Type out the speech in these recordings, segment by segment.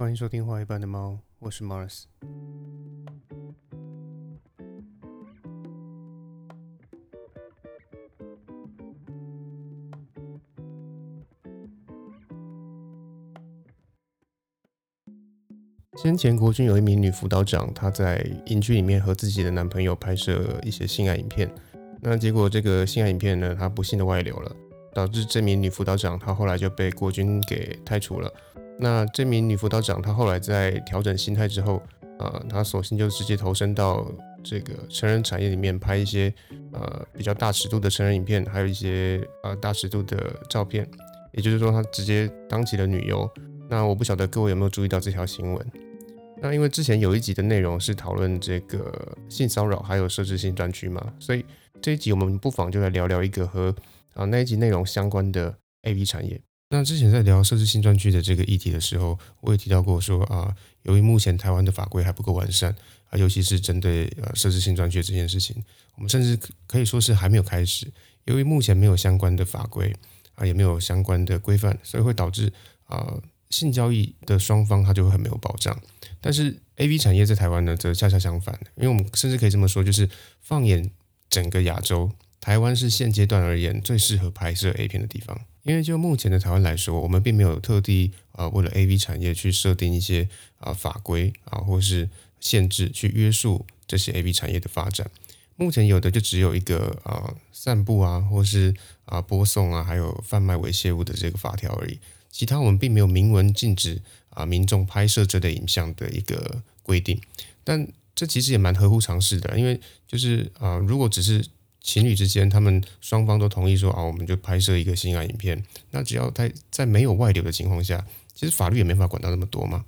欢迎收听《画一半的猫》，我是 Mars。先前国军有一名女辅导长，她在营区里面和自己的男朋友拍摄一些性爱影片，那结果这个性爱影片呢，她不幸的外流了，导致这名女辅导长她后来就被国军给开除了。那这名女辅导长她后来在调整心态之后，呃，她索性就直接投身到这个成人产业里面拍一些呃比较大尺度的成人影片，还有一些呃大尺度的照片，也就是说她直接当起了女优。那我不晓得各位有没有注意到这条新闻？那因为之前有一集的内容是讨论这个性骚扰还有设置性专区嘛，所以这一集我们不妨就来聊聊一个和啊那一集内容相关的 A V 产业。那之前在聊设置性专区的这个议题的时候，我也提到过说啊，由于目前台湾的法规还不够完善啊，尤其是针对呃设置性专区这件事情，我们甚至可以说是还没有开始。由于目前没有相关的法规啊，也没有相关的规范，所以会导致啊性交易的双方他就会很没有保障。但是 A V 产业在台湾呢，则恰恰相反，因为我们甚至可以这么说，就是放眼整个亚洲，台湾是现阶段而言最适合拍摄 A 片的地方。因为就目前的台湾来说，我们并没有特地啊为了 A V 产业去设定一些啊法规啊或是限制去约束这些 A V 产业的发展。目前有的就只有一个啊散布啊或是啊播送啊还有贩卖猥亵物的这个法条而已，其他我们并没有明文禁止。啊，民众拍摄这类影像的一个规定，但这其实也蛮合乎常识的，因为就是啊，如果只是情侣之间，他们双方都同意说啊，我们就拍摄一个性爱影片，那只要在在没有外流的情况下，其实法律也没法管到那么多嘛。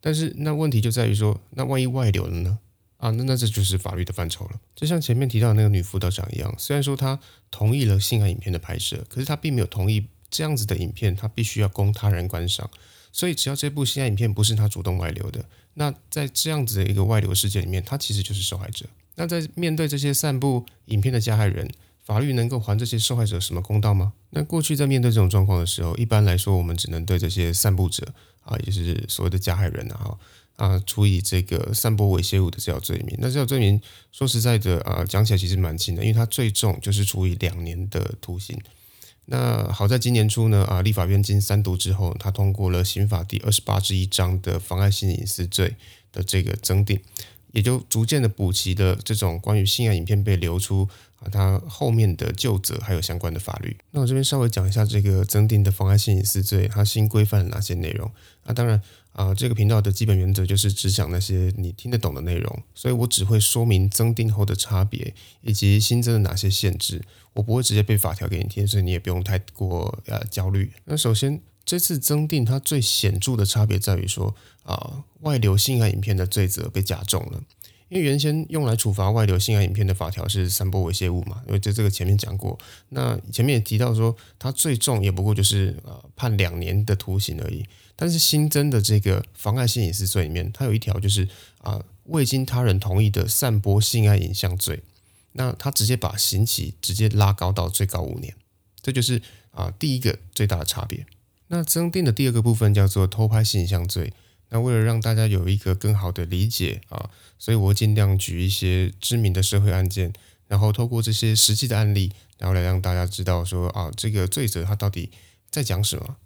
但是那问题就在于说，那万一外流了呢？啊，那那这就是法律的范畴了。就像前面提到那个女辅导长一样，虽然说她同意了性爱影片的拍摄，可是她并没有同意这样子的影片，她必须要供他人观赏。所以，只要这部性爱影片不是她主动外流的，那在这样子的一个外流事件里面，她其实就是受害者。那在面对这些散布影片的加害人，法律能够还这些受害者什么公道吗？那过去在面对这种状况的时候，一般来说，我们只能对这些散布者啊，也是所谓的加害人啊，啊，处以这个散播猥亵物的这条罪名。那这条罪名说实在的啊，讲起来其实蛮轻的，因为它最重就是处以两年的徒刑。那好在今年初呢，啊，立法院经三读之后，他通过了刑法第二十八之一章的妨碍性隐私罪的这个增订，也就逐渐的补齐的这种关于性爱影片被流出啊，它后面的旧责还有相关的法律。那我这边稍微讲一下这个增订的妨碍性隐私罪，它新规范了哪些内容？啊，当然啊，这个频道的基本原则就是只讲那些你听得懂的内容，所以我只会说明增订后的差别以及新增的哪些限制。我不会直接背法条给你听，所以你也不用太过呃焦虑。那首先，这次增订它最显著的差别在于说啊，外流性爱影片的罪责被加重了。因为原先用来处罚外流性爱影片的法条是散播猥亵物嘛，因为在这个前面讲过。那前面也提到说，它最重也不过就是呃判两年的徒刑而已。但是新增的这个妨碍性隐私罪里面，它有一条就是啊，未经他人同意的散播性爱影像罪。那他直接把刑期直接拉高到最高五年，这就是啊第一个最大的差别。那增订的第二个部分叫做偷拍性影像罪。那为了让大家有一个更好的理解啊，所以我尽量举一些知名的社会案件，然后透过这些实际的案例，然后来让大家知道说啊这个罪责它到底在讲什么。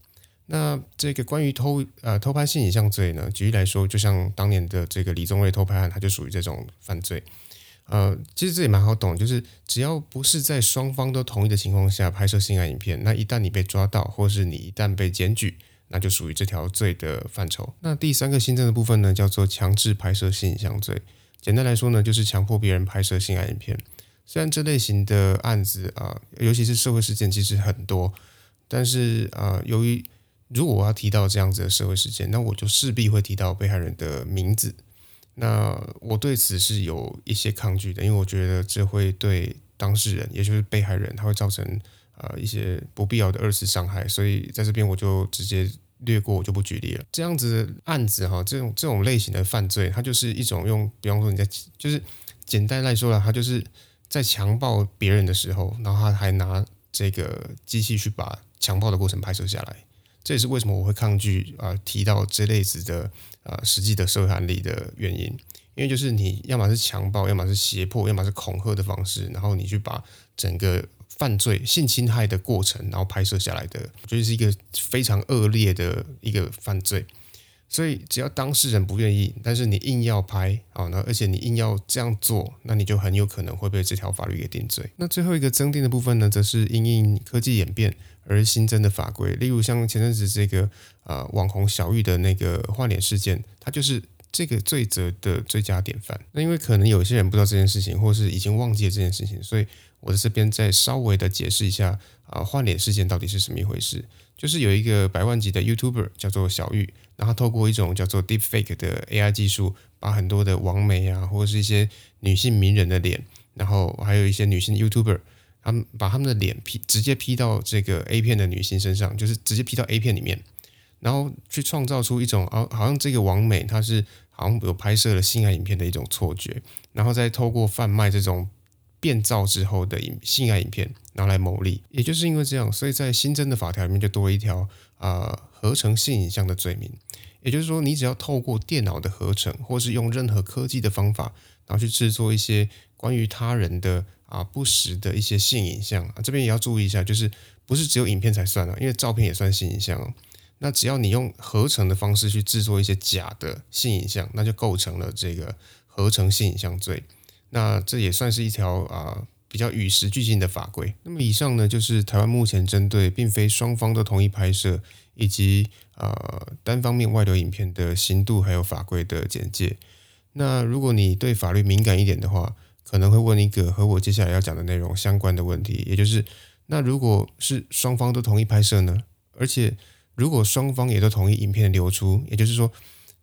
那这个关于偷呃偷拍性影像罪呢，举例来说，就像当年的这个李宗瑞偷拍案，它就属于这种犯罪。呃，其实这也蛮好懂，就是只要不是在双方都同意的情况下拍摄性爱影片，那一旦你被抓到，或是你一旦被检举，那就属于这条罪的范畴。那第三个新增的部分呢，叫做强制拍摄性影像罪。简单来说呢，就是强迫别人拍摄性爱影片。虽然这类型的案子啊，尤其是社会事件其实很多，但是啊，由于如果我要提到这样子的社会事件，那我就势必会提到被害人的名字。那我对此是有一些抗拒的，因为我觉得这会对当事人，也就是被害人，他会造成呃一些不必要的二次伤害，所以在这边我就直接略过，我就不举例了。这样子案子哈，这种这种类型的犯罪，它就是一种用，比方说你在就是简单来说了，他就是在强暴别人的时候，然后他还拿这个机器去把强暴的过程拍摄下来，这也是为什么我会抗拒啊提到这类子的啊实际的社会案例的原因。因为就是你要么是强暴，要么是胁迫，要么是恐吓的方式，然后你去把整个犯罪性侵害的过程，然后拍摄下来的，我觉得是一个非常恶劣的一个犯罪。所以只要当事人不愿意，但是你硬要拍啊，那而且你硬要这样做，那你就很有可能会被这条法律给定罪。那最后一个增定的部分呢，则是因应科技演变而新增的法规，例如像前阵子这个呃网红小玉的那个换脸事件，它就是。这个罪责的最佳典范。那因为可能有些人不知道这件事情，或是已经忘记了这件事情，所以我在这边再稍微的解释一下啊，换脸事件到底是什么一回事？就是有一个百万级的 YouTuber 叫做小玉，然后透过一种叫做 Deepfake 的 AI 技术，把很多的网美啊，或者是一些女性名人的脸，然后还有一些女性 YouTuber，他们把他们的脸 P 直接 P 到这个 A 片的女性身上，就是直接 P 到 A 片里面，然后去创造出一种啊，好像这个网美她是。好像有拍摄了性爱影片的一种错觉，然后再透过贩卖这种变造之后的影性爱影片，拿来牟利。也就是因为这样，所以在新增的法条里面就多一条啊合成性影像的罪名。也就是说，你只要透过电脑的合成，或是用任何科技的方法，然后去制作一些关于他人的啊不实的一些性影像啊，这边也要注意一下，就是不是只有影片才算啊，因为照片也算性影像哦。那只要你用合成的方式去制作一些假的性影像，那就构成了这个合成性影像罪。那这也算是一条啊比较与时俱进的法规。那么以上呢，就是台湾目前针对并非双方都同意拍摄以及呃单方面外流影片的刑度还有法规的简介。那如果你对法律敏感一点的话，可能会问一个和我接下来要讲的内容相关的问题，也就是那如果是双方都同意拍摄呢？而且如果双方也都同意影片的流出，也就是说，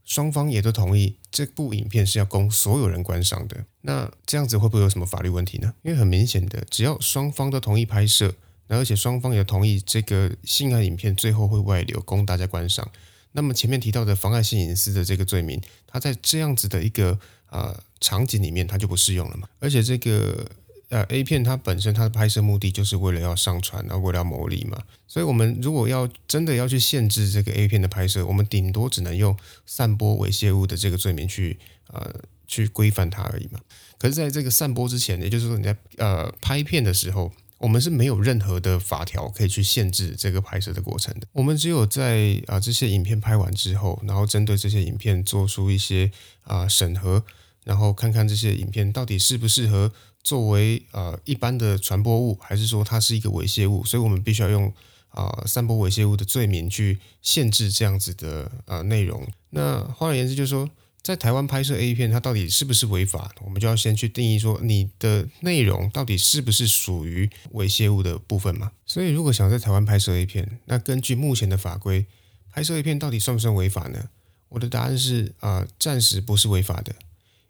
双方也都同意这部影片是要供所有人观赏的，那这样子会不会有什么法律问题呢？因为很明显的，只要双方都同意拍摄，而且双方也同意这个性爱影片最后会外流供大家观赏，那么前面提到的妨碍性隐私的这个罪名，它在这样子的一个呃场景里面，它就不适用了嘛？而且这个。呃，A 片它本身它的拍摄目的就是为了要上传，然后为了牟利嘛。所以，我们如果要真的要去限制这个 A 片的拍摄，我们顶多只能用散播猥亵物的这个罪名去呃去规范它而已嘛。可是，在这个散播之前，也就是说你在呃拍片的时候，我们是没有任何的法条可以去限制这个拍摄的过程的。我们只有在啊这些影片拍完之后，然后针对这些影片做出一些啊审核，然后看看这些影片到底适不适合。作为呃一般的传播物，还是说它是一个猥亵物？所以我们必须要用啊散播猥亵物的罪名去限制这样子的呃内容。那换而言之，就是说在台湾拍摄 A 片，它到底是不是违法？我们就要先去定义说你的内容到底是不是属于猥亵物的部分嘛？所以如果想在台湾拍摄 A 片，那根据目前的法规，拍摄 A 片到底算不算违法呢？我的答案是啊，暂时不是违法的。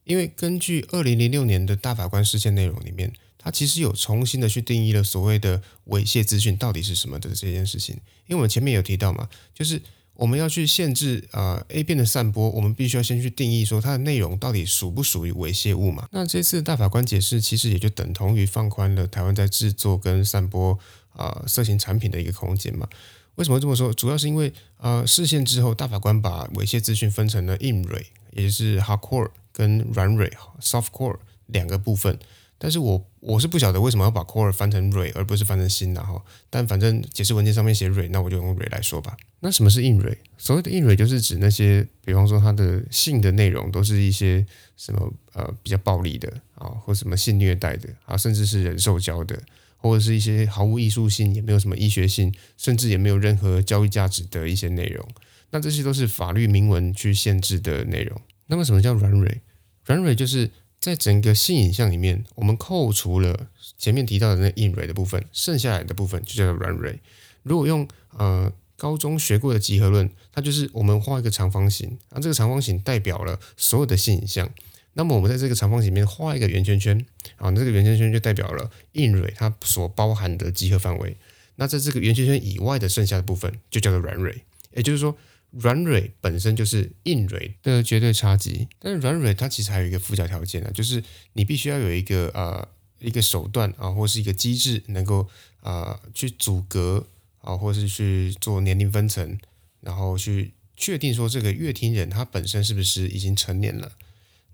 因为根据二零零六年的大法官事件内容里面，他其实有重新的去定义了所谓的猥亵资讯到底是什么的这件事情。因为我们前面有提到嘛，就是我们要去限制啊 A 片的散播，我们必须要先去定义说它的内容到底属不属于猥亵物嘛。那这次大法官解释，其实也就等同于放宽了台湾在制作跟散播啊色情产品的一个空间嘛。为什么这么说？主要是因为呃视线之后，大法官把猥亵资讯分成了硬蕊，也就是 hardcore。跟软蕊 （soft core） 两个部分，但是我我是不晓得为什么要把 core 翻成蕊，而不是翻成心的哈。但反正解释文件上面写蕊，那我就用蕊来说吧。那什么是硬蕊？所谓的硬蕊就是指那些，比方说它的性的内容都是一些什么呃比较暴力的啊，或什么性虐待的啊，甚至是人兽交的，或者是一些毫无艺术性，也没有什么医学性，甚至也没有任何教育价值的一些内容。那这些都是法律明文去限制的内容。那么什么叫软蕊？软蕊就是在整个性影像里面，我们扣除了前面提到的那硬蕊的部分，剩下来的部分就叫做软蕊。如果用呃高中学过的集合论，它就是我们画一个长方形，那这个长方形代表了所有的性影像。那么我们在这个长方形里面画一个圆圈圈，啊，这个圆圈圈就代表了硬蕊它所包含的集合范围。那在这个圆圈圈以外的剩下的部分就叫做软蕊，也就是说。软蕊本身就是硬蕊的绝对差级，但是软蕊它其实还有一个附加条件呢，就是你必须要有一个呃一个手段啊，或是一个机制，能够啊去阻隔啊，或是去做年龄分层然后去确定说这个乐听人他本身是不是已经成年了。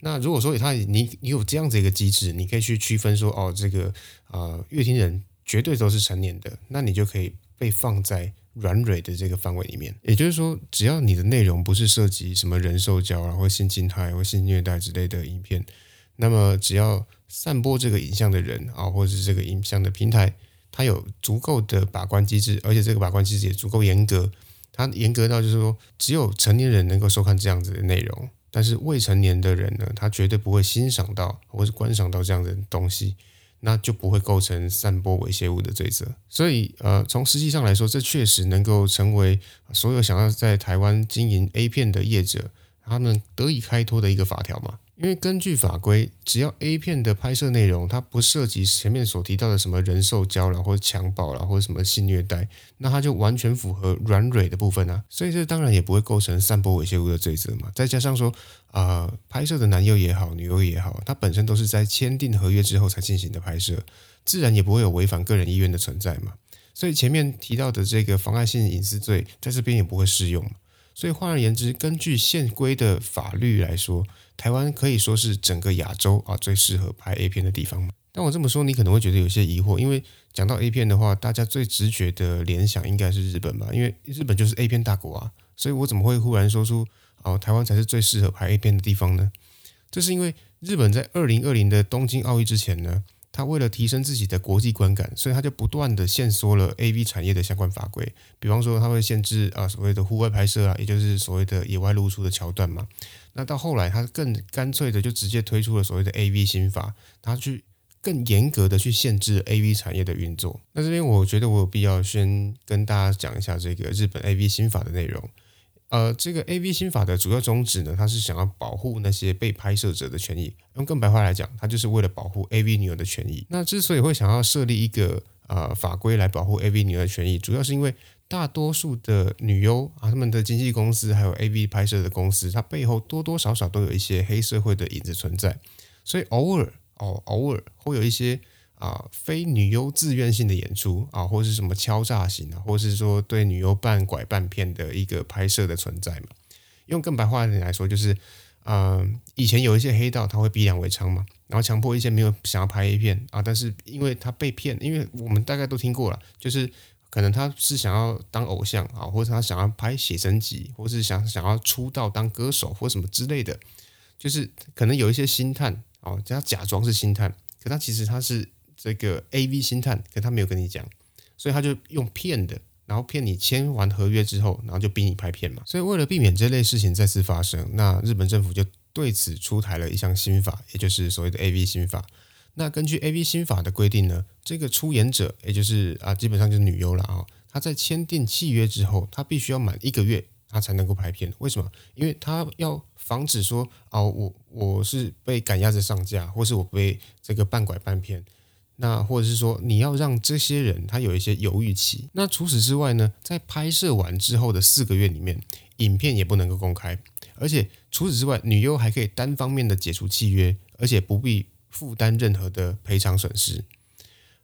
那如果说他你你有这样子一个机制，你可以去区分说哦，这个啊乐听人绝对都是成年的，那你就可以被放在软蕊的这个范围里面。也就是说，只要你的内容不是涉及什么人兽交啊，或性侵害或性虐待之类的影片，那么只要散播这个影像的人啊，或者是这个影像的平台，它有足够的把关机制，而且这个把关机制也足够严格，它严格到就是说，只有成年人能够收看这样子的内容。但是未成年的人呢，他绝对不会欣赏到或是观赏到这样的东西，那就不会构成散播猥亵物的罪责。所以，呃，从实际上来说，这确实能够成为所有想要在台湾经营 A 片的业者，他们得以开脱的一个法条嘛。因为根据法规，只要 A 片的拍摄内容它不涉及前面所提到的什么人兽交了，或者强暴了，或者什么性虐待，那它就完全符合软蕊的部分啊，所以这当然也不会构成散播猥亵物的罪责嘛。再加上说，啊，拍摄的男优也好，女优也好，它本身都是在签订合约之后才进行的拍摄，自然也不会有违反个人意愿的存在嘛。所以前面提到的这个妨碍性隐私罪，在这边也不会适用。所以换而言之，根据现规的法律来说，台湾可以说是整个亚洲啊最适合拍 A 片的地方。但我这么说，你可能会觉得有些疑惑，因为讲到 A 片的话，大家最直觉的联想应该是日本吧？因为日本就是 A 片大国啊。所以我怎么会忽然说出哦，台湾才是最适合拍 A 片的地方呢？这是因为日本在二零二零的东京奥运之前呢。他为了提升自己的国际观感，所以他就不断的限缩了 A V 产业的相关法规。比方说，他会限制啊所谓的户外拍摄啊，也就是所谓的野外露出的桥段嘛。那到后来，他更干脆的就直接推出了所谓的 A V 新法，他去更严格的去限制 A V 产业的运作。那这边我觉得我有必要先跟大家讲一下这个日本 A V 新法的内容。呃，这个 A V 新法的主要宗旨呢，它是想要保护那些被拍摄者的权益。用更白话来讲，它就是为了保护 A V 女优的权益。那之所以会想要设立一个呃法规来保护 A V 女优的权益，主要是因为大多数的女优啊，他们的经纪公司还有 A V 拍摄的公司，它背后多多少少都有一些黑社会的影子存在，所以偶尔哦，偶尔会有一些。啊，非女优自愿性的演出啊，或是什么敲诈型的，或是说对女优半拐半骗的一个拍摄的存在嘛？用更白话一点来说，就是，嗯，以前有一些黑道他会逼良为娼嘛，然后强迫一些没有想要拍 A 片啊，但是因为他被骗，因为我们大概都听过了，就是可能他是想要当偶像啊，或者他想要拍写真集，或是想想要出道当歌手或什么之类的，就是可能有一些星探哦，他假装是星探，可他其实他是。这个 A V 星探，可他没有跟你讲，所以他就用骗的，然后骗你签完合约之后，然后就逼你拍片嘛。所以为了避免这类事情再次发生，那日本政府就对此出台了一项新法，也就是所谓的 A V 新法。那根据 A V 新法的规定呢，这个出演者，也就是啊，基本上就是女优了啊，她在签订契约之后，她必须要满一个月，她才能够拍片。为什么？因为她要防止说，哦，我我是被赶鸭子上架，或是我被这个半拐半骗。那或者是说，你要让这些人他有一些犹豫期。那除此之外呢，在拍摄完之后的四个月里面，影片也不能够公开。而且除此之外，女优还可以单方面的解除契约，而且不必负担任何的赔偿损失。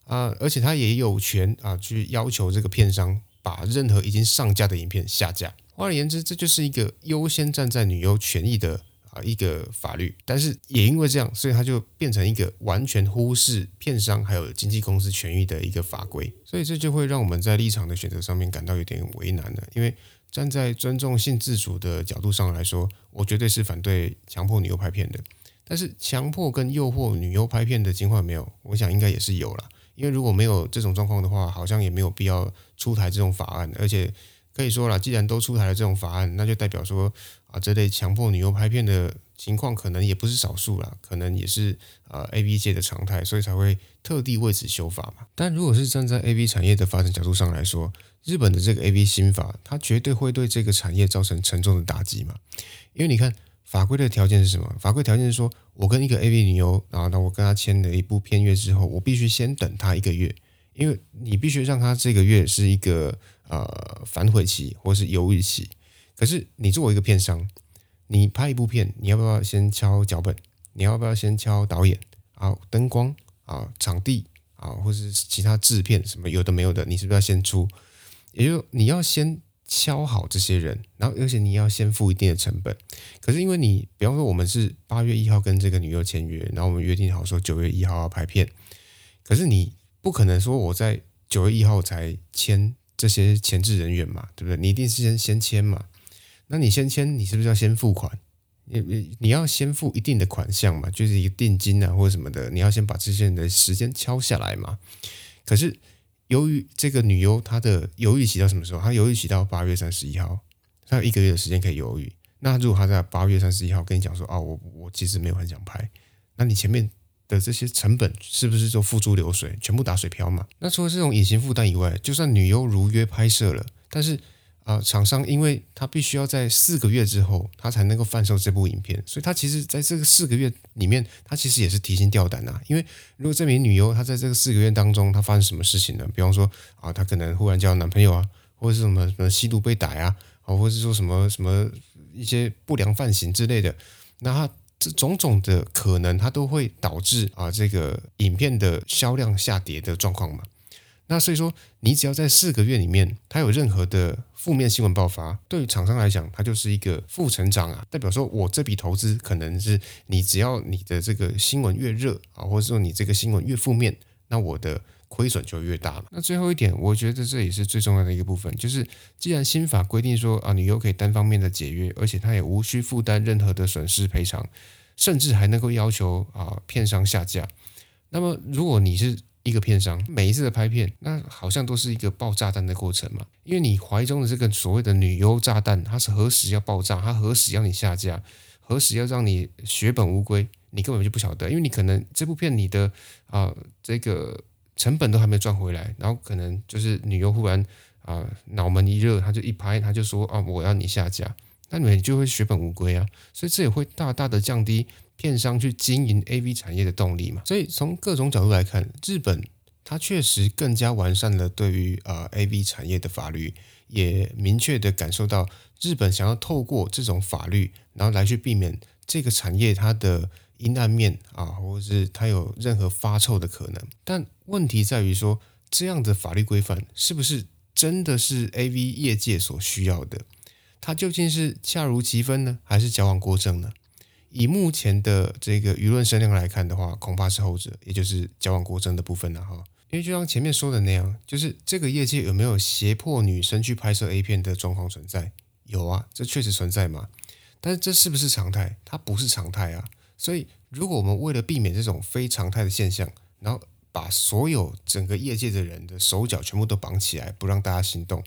啊，而且他也有权啊去要求这个片商把任何已经上架的影片下架。换而言之，这就是一个优先站在女优权益的。啊，一个法律，但是也因为这样，所以它就变成一个完全忽视片商还有经纪公司权益的一个法规，所以这就会让我们在立场的选择上面感到有点为难了。因为站在尊重性自主的角度上来说，我绝对是反对强迫女优拍片的。但是强迫跟诱惑女优拍片的情况没有，我想应该也是有了。因为如果没有这种状况的话，好像也没有必要出台这种法案，而且。可以说了，既然都出台了这种法案，那就代表说啊，这类强迫女优拍片的情况可能也不是少数了，可能也是呃 A V 界的常态，所以才会特地为此修法嘛。但如果是站在 A V 产业的发展角度上来说，日本的这个 A V 新法，它绝对会对这个产业造成沉重的打击嘛。因为你看法规的条件是什么？法规条件是说我跟一个 A V 女优，然后那我跟她签了一部片约之后，我必须先等她一个月，因为你必须让她这个月是一个。呃，反悔期或是犹豫期，可是你作为一个片商，你拍一部片，你要不要先敲脚本？你要不要先敲导演啊？灯光啊？场地啊？或是其他制片什么有的没有的，你是不是要先出？也就你要先敲好这些人，然后而且你要先付一定的成本。可是因为你，比方说我们是八月一号跟这个女优签约，然后我们约定好说九月一号要拍片，可是你不可能说我在九月一号才签这些前置人员嘛，对不对？你一定是先先签嘛。那你先签，你是不是要先付款？你你你要先付一定的款项嘛，就是一个定金啊或者什么的，你要先把这些人的时间敲下来嘛。可是。由于这个女优她的犹豫期到什么时候？她犹豫期到八月三十一号，她有一个月的时间可以犹豫。那如果她在八月三十一号跟你讲说：“啊，我我其实没有很想拍。”那你前面的这些成本是不是就付诸流水，全部打水漂嘛？那除了这种隐形负担以外，就算女优如约拍摄了，但是。啊，厂商因为他必须要在四个月之后，他才能够贩售这部影片，所以他其实在这个四个月里面，他其实也是提心吊胆啊。因为如果这名女优她在这个四个月当中，她发生什么事情呢？比方说啊，她可能忽然交男朋友啊，或者是什么什么吸毒被逮啊，啊，或者是说什么什么一些不良犯行之类的，那她这种种的可能，它都会导致啊这个影片的销量下跌的状况嘛。那所以说，你只要在四个月里面，它有任何的负面新闻爆发，对于厂商来讲，它就是一个负成长啊。代表说我这笔投资可能是你只要你的这个新闻越热啊，或者说你这个新闻越负面，那我的亏损就越大了。那最后一点，我觉得这也是最重要的一个部分，就是既然新法规定说啊，你又可以单方面的解约，而且他也无需负担任何的损失赔偿，甚至还能够要求啊片商下架。那么如果你是一个片商每一次的拍片，那好像都是一个爆炸弹的过程嘛。因为你怀中的这个所谓的女优炸弹，它是何时要爆炸，它何时要你下架，何时要让你血本无归，你根本就不晓得。因为你可能这部片你的啊这个成本都还没赚回来，然后可能就是女优忽然啊脑门一热，他就一拍，他就说啊我要你下架，那你就会血本无归啊。所以这也会大大的降低。片商去经营 A V 产业的动力嘛，所以从各种角度来看，日本它确实更加完善了对于呃 A V 产业的法律，也明确的感受到日本想要透过这种法律，然后来去避免这个产业它的阴暗面啊，或者是它有任何发臭的可能。但问题在于说，这样的法律规范是不是真的是 A V 业界所需要的？它究竟是恰如其分呢，还是矫枉过正呢？以目前的这个舆论声量来看的话，恐怕是后者，也就是交往过正的部分了哈。因为就像前面说的那样，就是这个业界有没有胁迫女生去拍摄 A 片的状况存在？有啊，这确实存在嘛。但是这是不是常态？它不是常态啊。所以如果我们为了避免这种非常态的现象，然后把所有整个业界的人的手脚全部都绑起来，不让大家行动。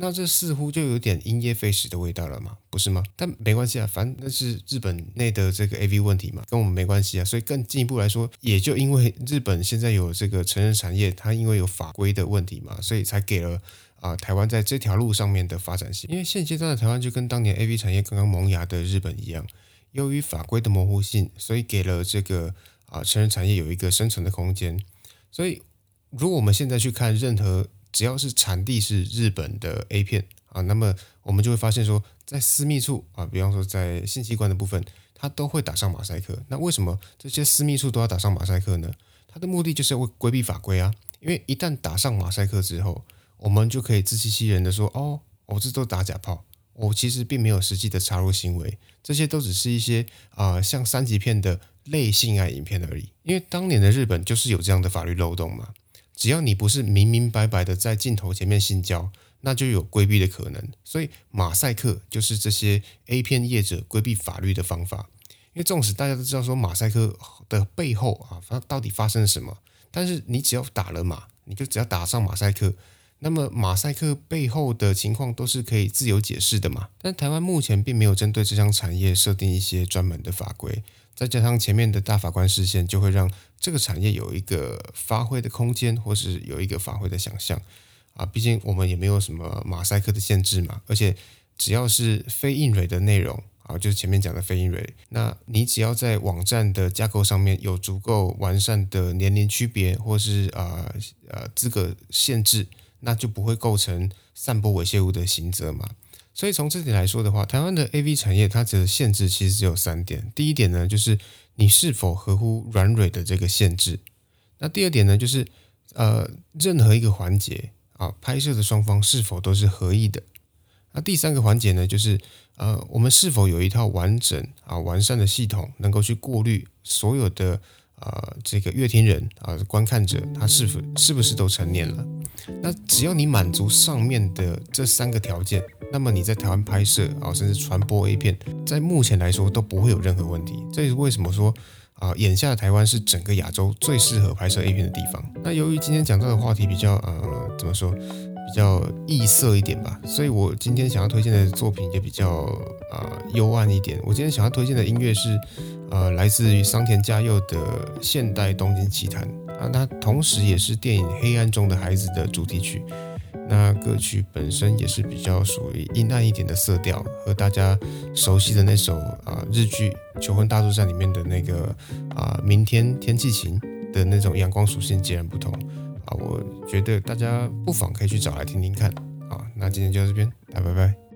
那这似乎就有点因噎废食的味道了嘛，不是吗？但没关系啊，反正那是日本内的这个 A V 问题嘛，跟我们没关系啊。所以更进一步来说，也就因为日本现在有这个成人产业，它因为有法规的问题嘛，所以才给了啊台湾在这条路上面的发展性。因为现阶段的台湾就跟当年 A V 产业刚刚萌芽的日本一样，由于法规的模糊性，所以给了这个啊成人产业有一个生存的空间。所以如果我们现在去看任何。只要是产地是日本的 A 片啊，那么我们就会发现说，在私密处啊，比方说在性器官的部分，它都会打上马赛克。那为什么这些私密处都要打上马赛克呢？它的目的就是为规避法规啊。因为一旦打上马赛克之后，我们就可以自欺欺人的说，哦，我这都打假炮，我其实并没有实际的插入行为，这些都只是一些啊像三级片的类性爱影片而已。因为当年的日本就是有这样的法律漏洞嘛。只要你不是明明白白的在镜头前面性交，那就有规避的可能。所以马赛克就是这些 A 片业者规避法律的方法。因为纵使大家都知道说马赛克的背后啊，它到底发生了什么，但是你只要打了马，你就只要打上马赛克，那么马赛克背后的情况都是可以自由解释的嘛。但台湾目前并没有针对这项产业设定一些专门的法规。再加上前面的大法官视线，就会让这个产业有一个发挥的空间，或是有一个发挥的想象啊。毕竟我们也没有什么马赛克的限制嘛，而且只要是非硬蕊的内容啊，就是前面讲的非硬蕊，那你只要在网站的架构上面有足够完善的年龄区别，或是啊呃资格限制，那就不会构成散播猥亵物的刑责嘛。所以从这点来说的话，台湾的 A V 产业它的限制其实只有三点。第一点呢，就是你是否合乎软蕊的这个限制。那第二点呢，就是呃任何一个环节啊，拍摄的双方是否都是合意的。那第三个环节呢，就是呃，我们是否有一套完整啊完善的系统，能够去过滤所有的呃这个乐听人啊观看者，他是否是不是都成年了？那只要你满足上面的这三个条件，那么你在台湾拍摄啊，甚至传播 A 片，在目前来说都不会有任何问题。这也是为什么说啊，眼下的台湾是整个亚洲最适合拍摄 A 片的地方。那由于今天讲到的话题比较呃，怎么说？比较异色一点吧，所以我今天想要推荐的作品也比较啊幽暗一点。我今天想要推荐的音乐是呃来自于桑田佳佑的《现代东京奇谭》啊，它同时也是电影《黑暗中的孩子》的主题曲。那歌曲本身也是比较属于阴暗一点的色调，和大家熟悉的那首啊日剧《求婚大作战》里面的那个啊明天天气晴的那种阳光属性截然不同。啊，我觉得大家不妨可以去找来听听看。啊，那今天就到这边，大家拜拜。